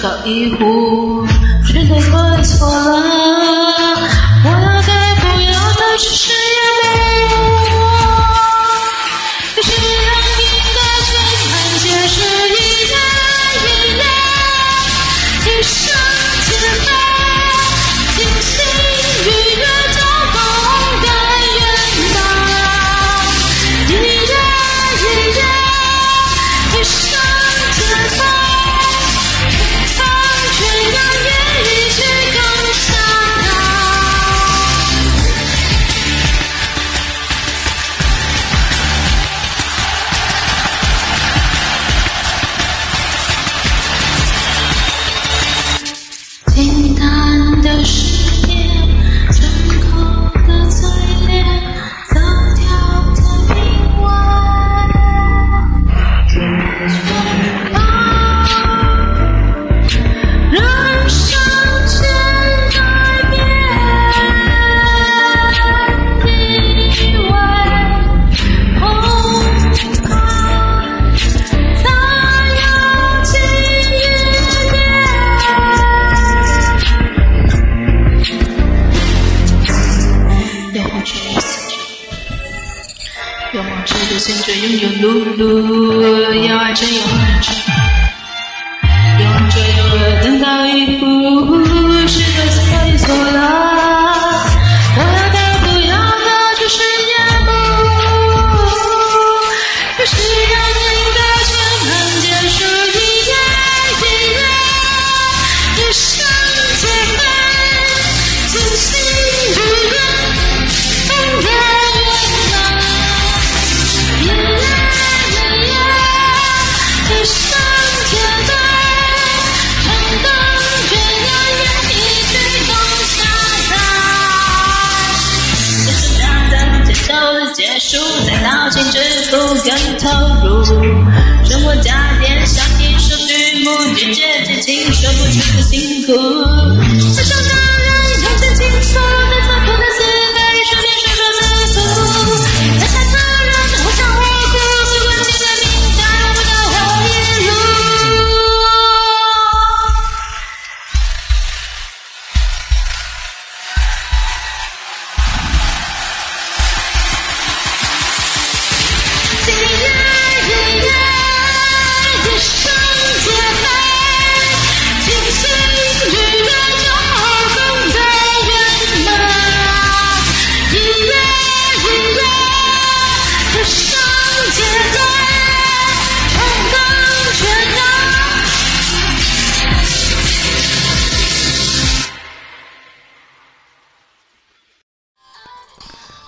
高一呼，只对或错了。只着现在拥有碌碌；要爱就爱，真；有梦就有的等到一。投入生活，加点小心思，举目拒绝真情，说不出的辛苦。爱上那人，用真倾诉。